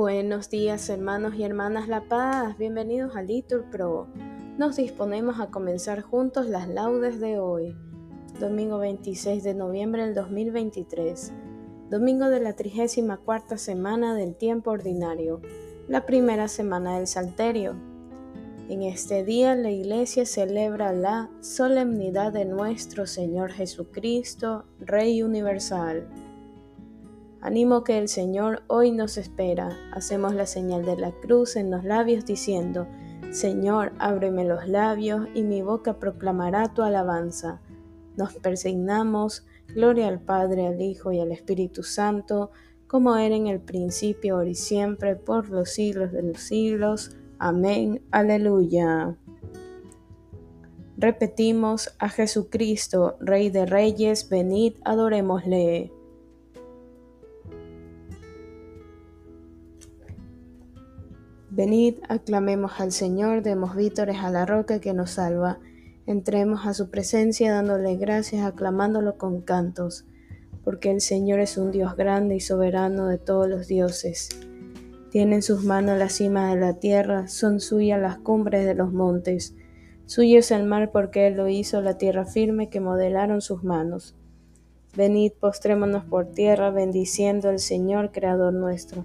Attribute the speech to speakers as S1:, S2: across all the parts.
S1: Buenos días hermanos y hermanas La Paz, bienvenidos a Litur Pro. Nos disponemos a comenzar juntos las laudes de hoy, domingo 26 de noviembre del 2023, domingo de la 34 semana del tiempo ordinario, la primera semana del Salterio. En este día la Iglesia celebra la solemnidad de nuestro Señor Jesucristo, Rey Universal. Animo que el Señor hoy nos espera. Hacemos la señal de la cruz en los labios diciendo, Señor, ábreme los labios y mi boca proclamará tu alabanza. Nos persignamos, gloria al Padre, al Hijo y al Espíritu Santo, como era en el principio, ahora y siempre, por los siglos de los siglos. Amén. Aleluya. Repetimos a Jesucristo, Rey de Reyes, venid, adorémosle. Venid, aclamemos al Señor, demos vítores a la roca que nos salva. Entremos a su presencia dándole gracias, aclamándolo con cantos, porque el Señor es un Dios grande y soberano de todos los dioses. Tiene en sus manos la cima de la tierra, son suyas las cumbres de los montes. Suyo es el mar porque Él lo hizo, la tierra firme que modelaron sus manos. Venid, postrémonos por tierra, bendiciendo al Señor, Creador nuestro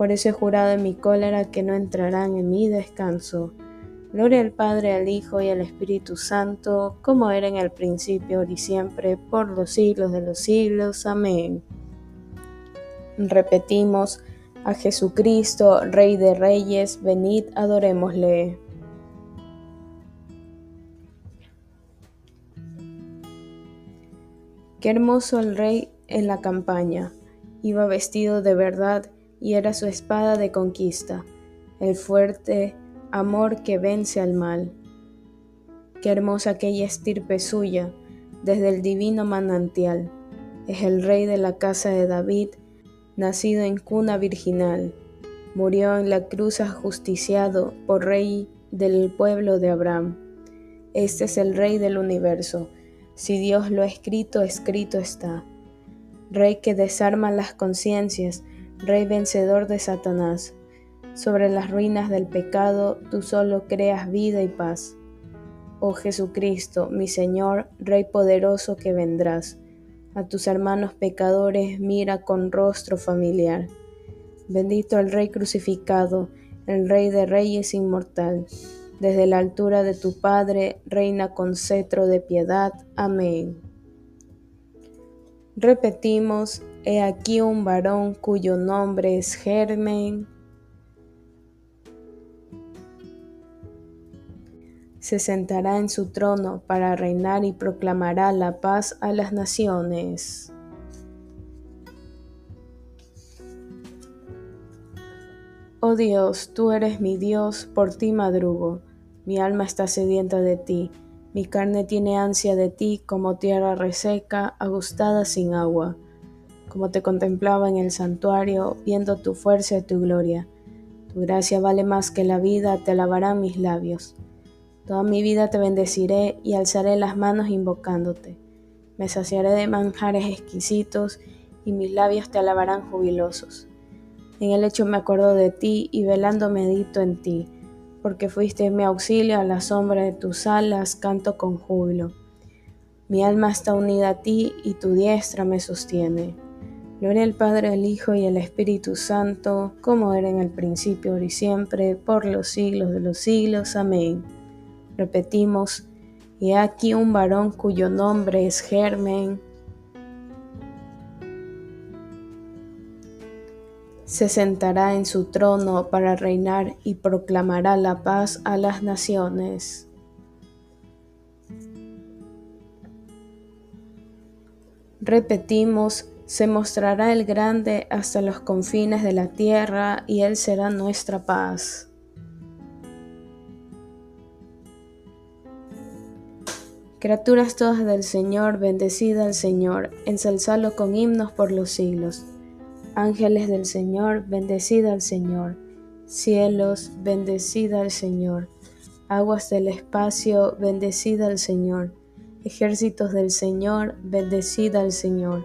S1: Por eso he jurado en mi cólera que no entrarán en mi descanso. Gloria al Padre, al Hijo y al Espíritu Santo, como era en el principio, y siempre, por los siglos de los siglos. Amén. Repetimos, a Jesucristo, Rey de Reyes, venid, adorémosle. Qué hermoso el Rey en la campaña. Iba vestido de verdad y era su espada de conquista, el fuerte amor que vence al mal. Qué hermosa aquella estirpe suya, desde el divino manantial. Es el rey de la casa de David, nacido en cuna virginal. Murió en la cruz ajusticiado por rey del pueblo de Abraham. Este es el rey del universo. Si Dios lo ha escrito, escrito está. Rey que desarma las conciencias, Rey vencedor de Satanás, sobre las ruinas del pecado tú solo creas vida y paz. Oh Jesucristo, mi Señor, Rey poderoso que vendrás, a tus hermanos pecadores mira con rostro familiar. Bendito el Rey crucificado, el Rey de Reyes inmortal. Desde la altura de tu Padre, reina con cetro de piedad. Amén. Repetimos, he aquí un varón cuyo nombre es Germen. Se sentará en su trono para reinar y proclamará la paz a las naciones. Oh Dios, tú eres mi Dios, por ti madrugo, mi alma está sedienta de ti mi carne tiene ansia de ti como tierra reseca, agustada sin agua, como te contemplaba en el santuario, viendo tu fuerza y tu gloria. Tu gracia vale más que la vida, te alabarán mis labios. Toda mi vida te bendeciré y alzaré las manos invocándote. Me saciaré de manjares exquisitos y mis labios te alabarán jubilosos. En el hecho me acuerdo de ti y velando medito en ti porque fuiste mi auxilio a la sombra de tus alas, canto con júbilo. Mi alma está unida a ti y tu diestra me sostiene. Gloria al Padre, al Hijo y al Espíritu Santo, como era en el principio, ahora y siempre, por los siglos de los siglos. Amén. Repetimos, y aquí un varón cuyo nombre es Germen, se sentará en su trono para reinar y proclamará la paz a las naciones. Repetimos, se mostrará el grande hasta los confines de la tierra y Él será nuestra paz. Criaturas todas del Señor, bendecida al Señor, ensalzalo con himnos por los siglos. Ángeles del Señor, bendecida al Señor. Cielos, bendecida al Señor. Aguas del espacio, bendecida al Señor. Ejércitos del Señor, bendecida al Señor.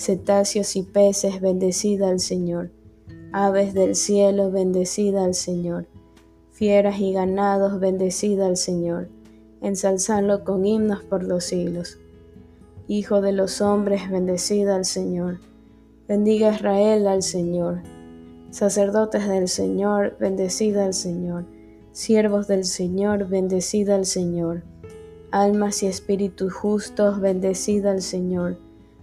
S1: Cetáceos y peces, bendecida al Señor. Aves del cielo, bendecida al Señor. Fieras y ganados, bendecida al Señor. Ensalzalo con himnos por los siglos. Hijo de los hombres, bendecida al Señor. Bendiga Israel al Señor. Sacerdotes del Señor, bendecida al Señor. Siervos del Señor, bendecida al Señor almas y espíritus justos, bendecida al Señor.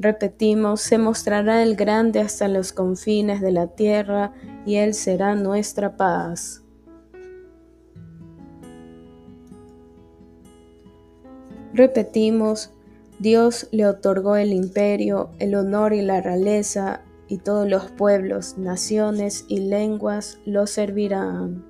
S1: Repetimos, se mostrará el grande hasta los confines de la tierra y Él será nuestra paz. Repetimos, Dios le otorgó el imperio, el honor y la realeza, y todos los pueblos, naciones y lenguas lo servirán.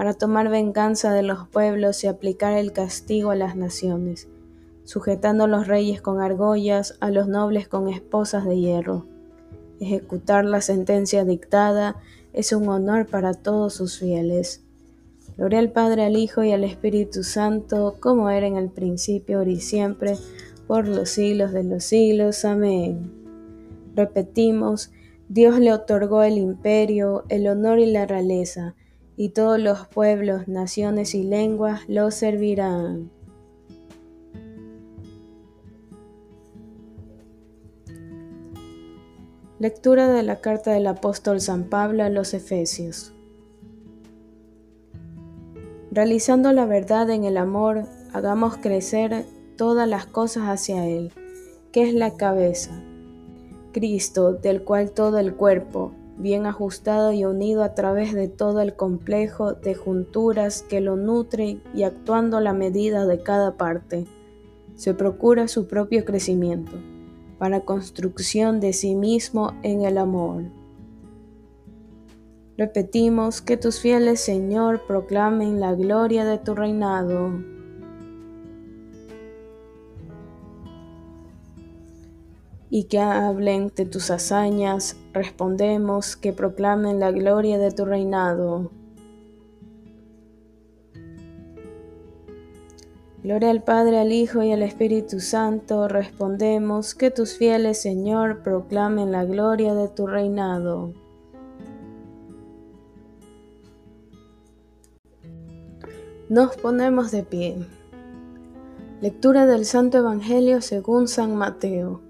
S1: para tomar venganza de los pueblos y aplicar el castigo a las naciones, sujetando a los reyes con argollas, a los nobles con esposas de hierro. Ejecutar la sentencia dictada es un honor para todos sus fieles. Gloria al Padre, al Hijo y al Espíritu Santo, como era en el principio, ahora y siempre, por los siglos de los siglos. Amén. Repetimos, Dios le otorgó el imperio, el honor y la realeza y todos los pueblos, naciones y lenguas lo servirán. Lectura de la carta del apóstol San Pablo a los Efesios. Realizando la verdad en el amor, hagamos crecer todas las cosas hacia Él, que es la cabeza, Cristo, del cual todo el cuerpo, bien ajustado y unido a través de todo el complejo de junturas que lo nutren y actuando a la medida de cada parte, se procura su propio crecimiento, para construcción de sí mismo en el amor. Repetimos que tus fieles, Señor, proclamen la gloria de tu reinado. Y que hablen de tus hazañas, respondemos que proclamen la gloria de tu reinado. Gloria al Padre, al Hijo y al Espíritu Santo, respondemos que tus fieles, Señor, proclamen la gloria de tu reinado. Nos ponemos de pie. Lectura del Santo Evangelio según San Mateo.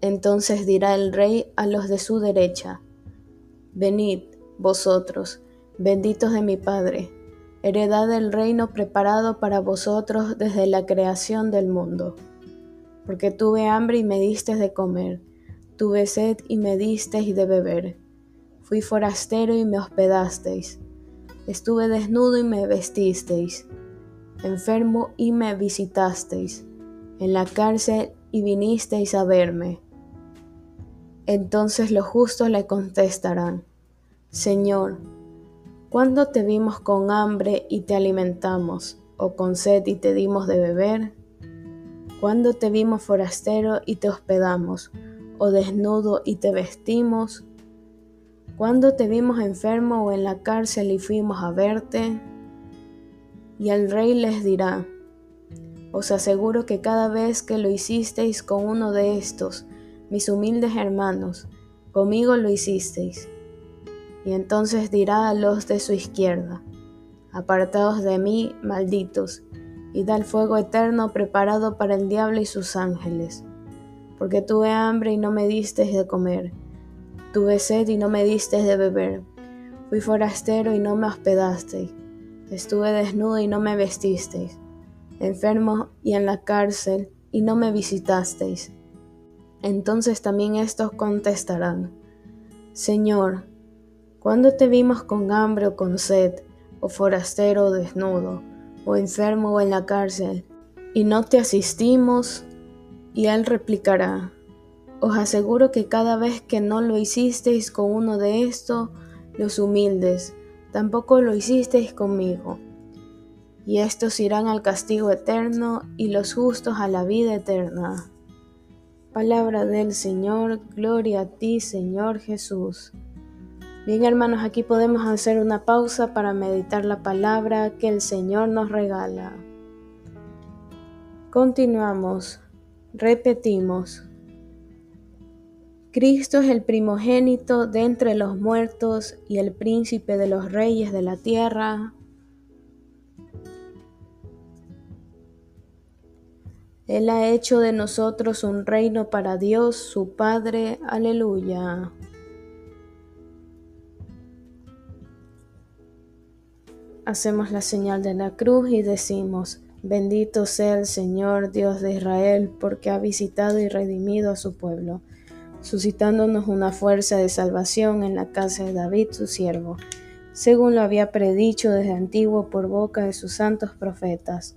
S1: Entonces dirá el rey a los de su derecha, Venid, vosotros, benditos de mi Padre, heredad del reino preparado para vosotros desde la creación del mundo. Porque tuve hambre y me disteis de comer, tuve sed y me disteis de beber, fui forastero y me hospedasteis, estuve desnudo y me vestisteis enfermo y me visitasteis, en la cárcel y vinisteis a verme. Entonces los justos le contestarán, Señor, ¿cuándo te vimos con hambre y te alimentamos, o con sed y te dimos de beber? ¿Cuándo te vimos forastero y te hospedamos, o desnudo y te vestimos? ¿Cuándo te vimos enfermo o en la cárcel y fuimos a verte? Y el rey les dirá, os aseguro que cada vez que lo hicisteis con uno de estos, mis humildes hermanos, conmigo lo hicisteis. Y entonces dirá a los de su izquierda, apartados de mí, malditos, y da el fuego eterno preparado para el diablo y sus ángeles. Porque tuve hambre y no me disteis de comer, tuve sed y no me disteis de beber, fui forastero y no me hospedasteis Estuve desnudo y no me vestisteis, enfermo y en la cárcel y no me visitasteis. Entonces también estos contestarán, Señor, ¿cuándo te vimos con hambre o con sed, o forastero o desnudo, o enfermo o en la cárcel, y no te asistimos? Y él replicará, Os aseguro que cada vez que no lo hicisteis con uno de estos, los humildes, tampoco lo hicisteis conmigo. Y estos irán al castigo eterno y los justos a la vida eterna. Palabra del Señor, gloria a ti Señor Jesús. Bien hermanos, aquí podemos hacer una pausa para meditar la palabra que el Señor nos regala. Continuamos, repetimos. Cristo es el primogénito de entre los muertos y el príncipe de los reyes de la tierra. Él ha hecho de nosotros un reino para Dios, su Padre. Aleluya. Hacemos la señal de la cruz y decimos, bendito sea el Señor Dios de Israel, porque ha visitado y redimido a su pueblo suscitándonos una fuerza de salvación en la casa de David su siervo, según lo había predicho desde antiguo por boca de sus santos profetas.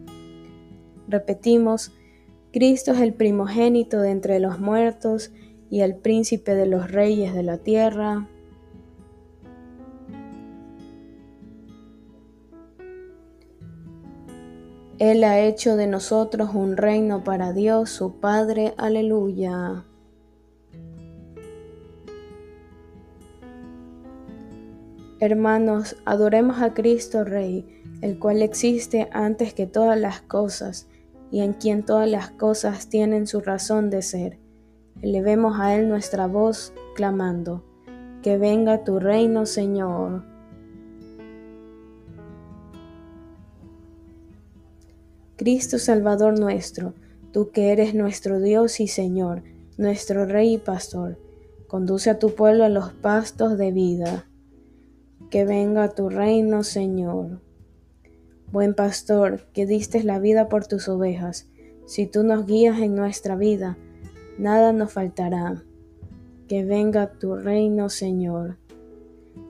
S1: Repetimos, Cristo es el primogénito de entre los muertos y el príncipe de los reyes de la tierra. Él ha hecho de nosotros un reino para Dios, su Padre. Aleluya. Hermanos, adoremos a Cristo Rey, el cual existe antes que todas las cosas, y en quien todas las cosas tienen su razón de ser. Elevemos a Él nuestra voz, clamando, que venga tu reino, Señor. Cristo Salvador nuestro, tú que eres nuestro Dios y Señor, nuestro Rey y Pastor, conduce a tu pueblo a los pastos de vida. Que venga tu reino, Señor. Buen pastor, que diste la vida por tus ovejas, si tú nos guías en nuestra vida, nada nos faltará. Que venga tu reino, Señor.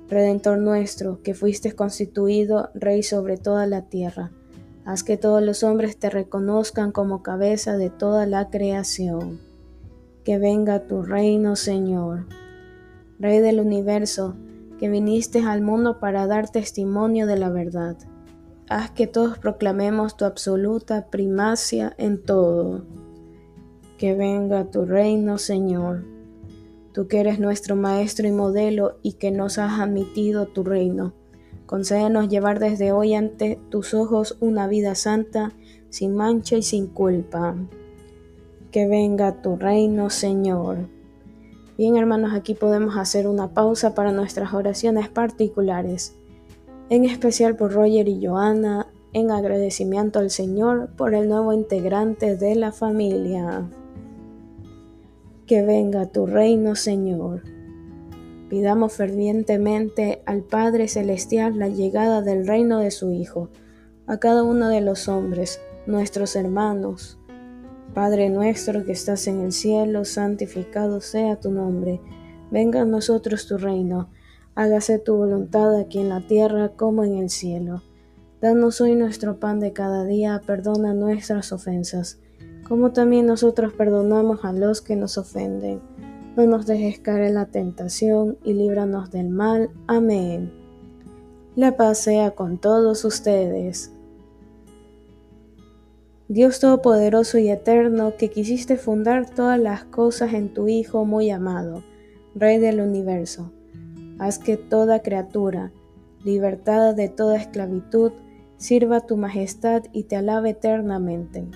S1: Redentor nuestro, que fuiste constituido Rey sobre toda la tierra, haz que todos los hombres te reconozcan como cabeza de toda la creación. Que venga tu reino, Señor. Rey del universo, que viniste al mundo para dar testimonio de la verdad. Haz que todos proclamemos tu absoluta primacia en todo. Que venga tu reino, Señor. Tú que eres nuestro Maestro y modelo y que nos has admitido tu reino. Concédenos llevar desde hoy ante tus ojos una vida santa, sin mancha y sin culpa. Que venga tu reino, Señor. Bien, hermanos, aquí podemos hacer una pausa para nuestras oraciones particulares, en especial por Roger y Joana, en agradecimiento al Señor por el nuevo integrante de la familia. Que venga tu reino, Señor. Pidamos fervientemente al Padre Celestial la llegada del reino de su Hijo, a cada uno de los hombres, nuestros hermanos, Padre nuestro que estás en el cielo, santificado sea tu nombre. Venga a nosotros tu reino. Hágase tu voluntad aquí en la tierra como en el cielo. Danos hoy nuestro pan de cada día, perdona nuestras ofensas, como también nosotros perdonamos a los que nos ofenden. No nos dejes caer en la tentación y líbranos del mal. Amén. La paz sea con todos ustedes. Dios Todopoderoso y Eterno, que quisiste fundar todas las cosas en tu Hijo muy amado, Rey del universo, haz que toda criatura, libertada de toda esclavitud, sirva tu majestad y te alabe eternamente.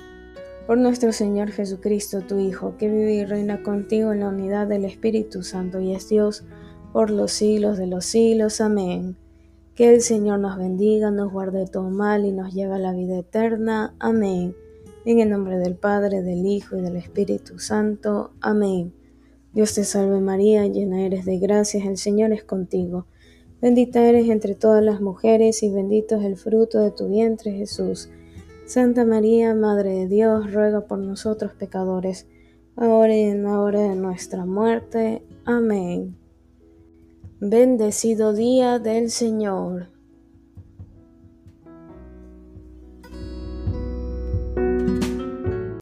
S1: Por nuestro Señor Jesucristo, tu Hijo, que vive y reina contigo en la unidad del Espíritu Santo y es Dios por los siglos de los siglos. Amén. Que el Señor nos bendiga, nos guarde todo mal y nos lleve a la vida eterna. Amén. En el nombre del Padre, del Hijo y del Espíritu Santo. Amén. Dios te salve María, llena eres de gracias, el Señor es contigo. Bendita eres entre todas las mujeres y bendito es el fruto de tu vientre Jesús. Santa María, Madre de Dios, ruega por nosotros pecadores, ahora y en la hora de nuestra muerte. Amén. Bendecido día del Señor.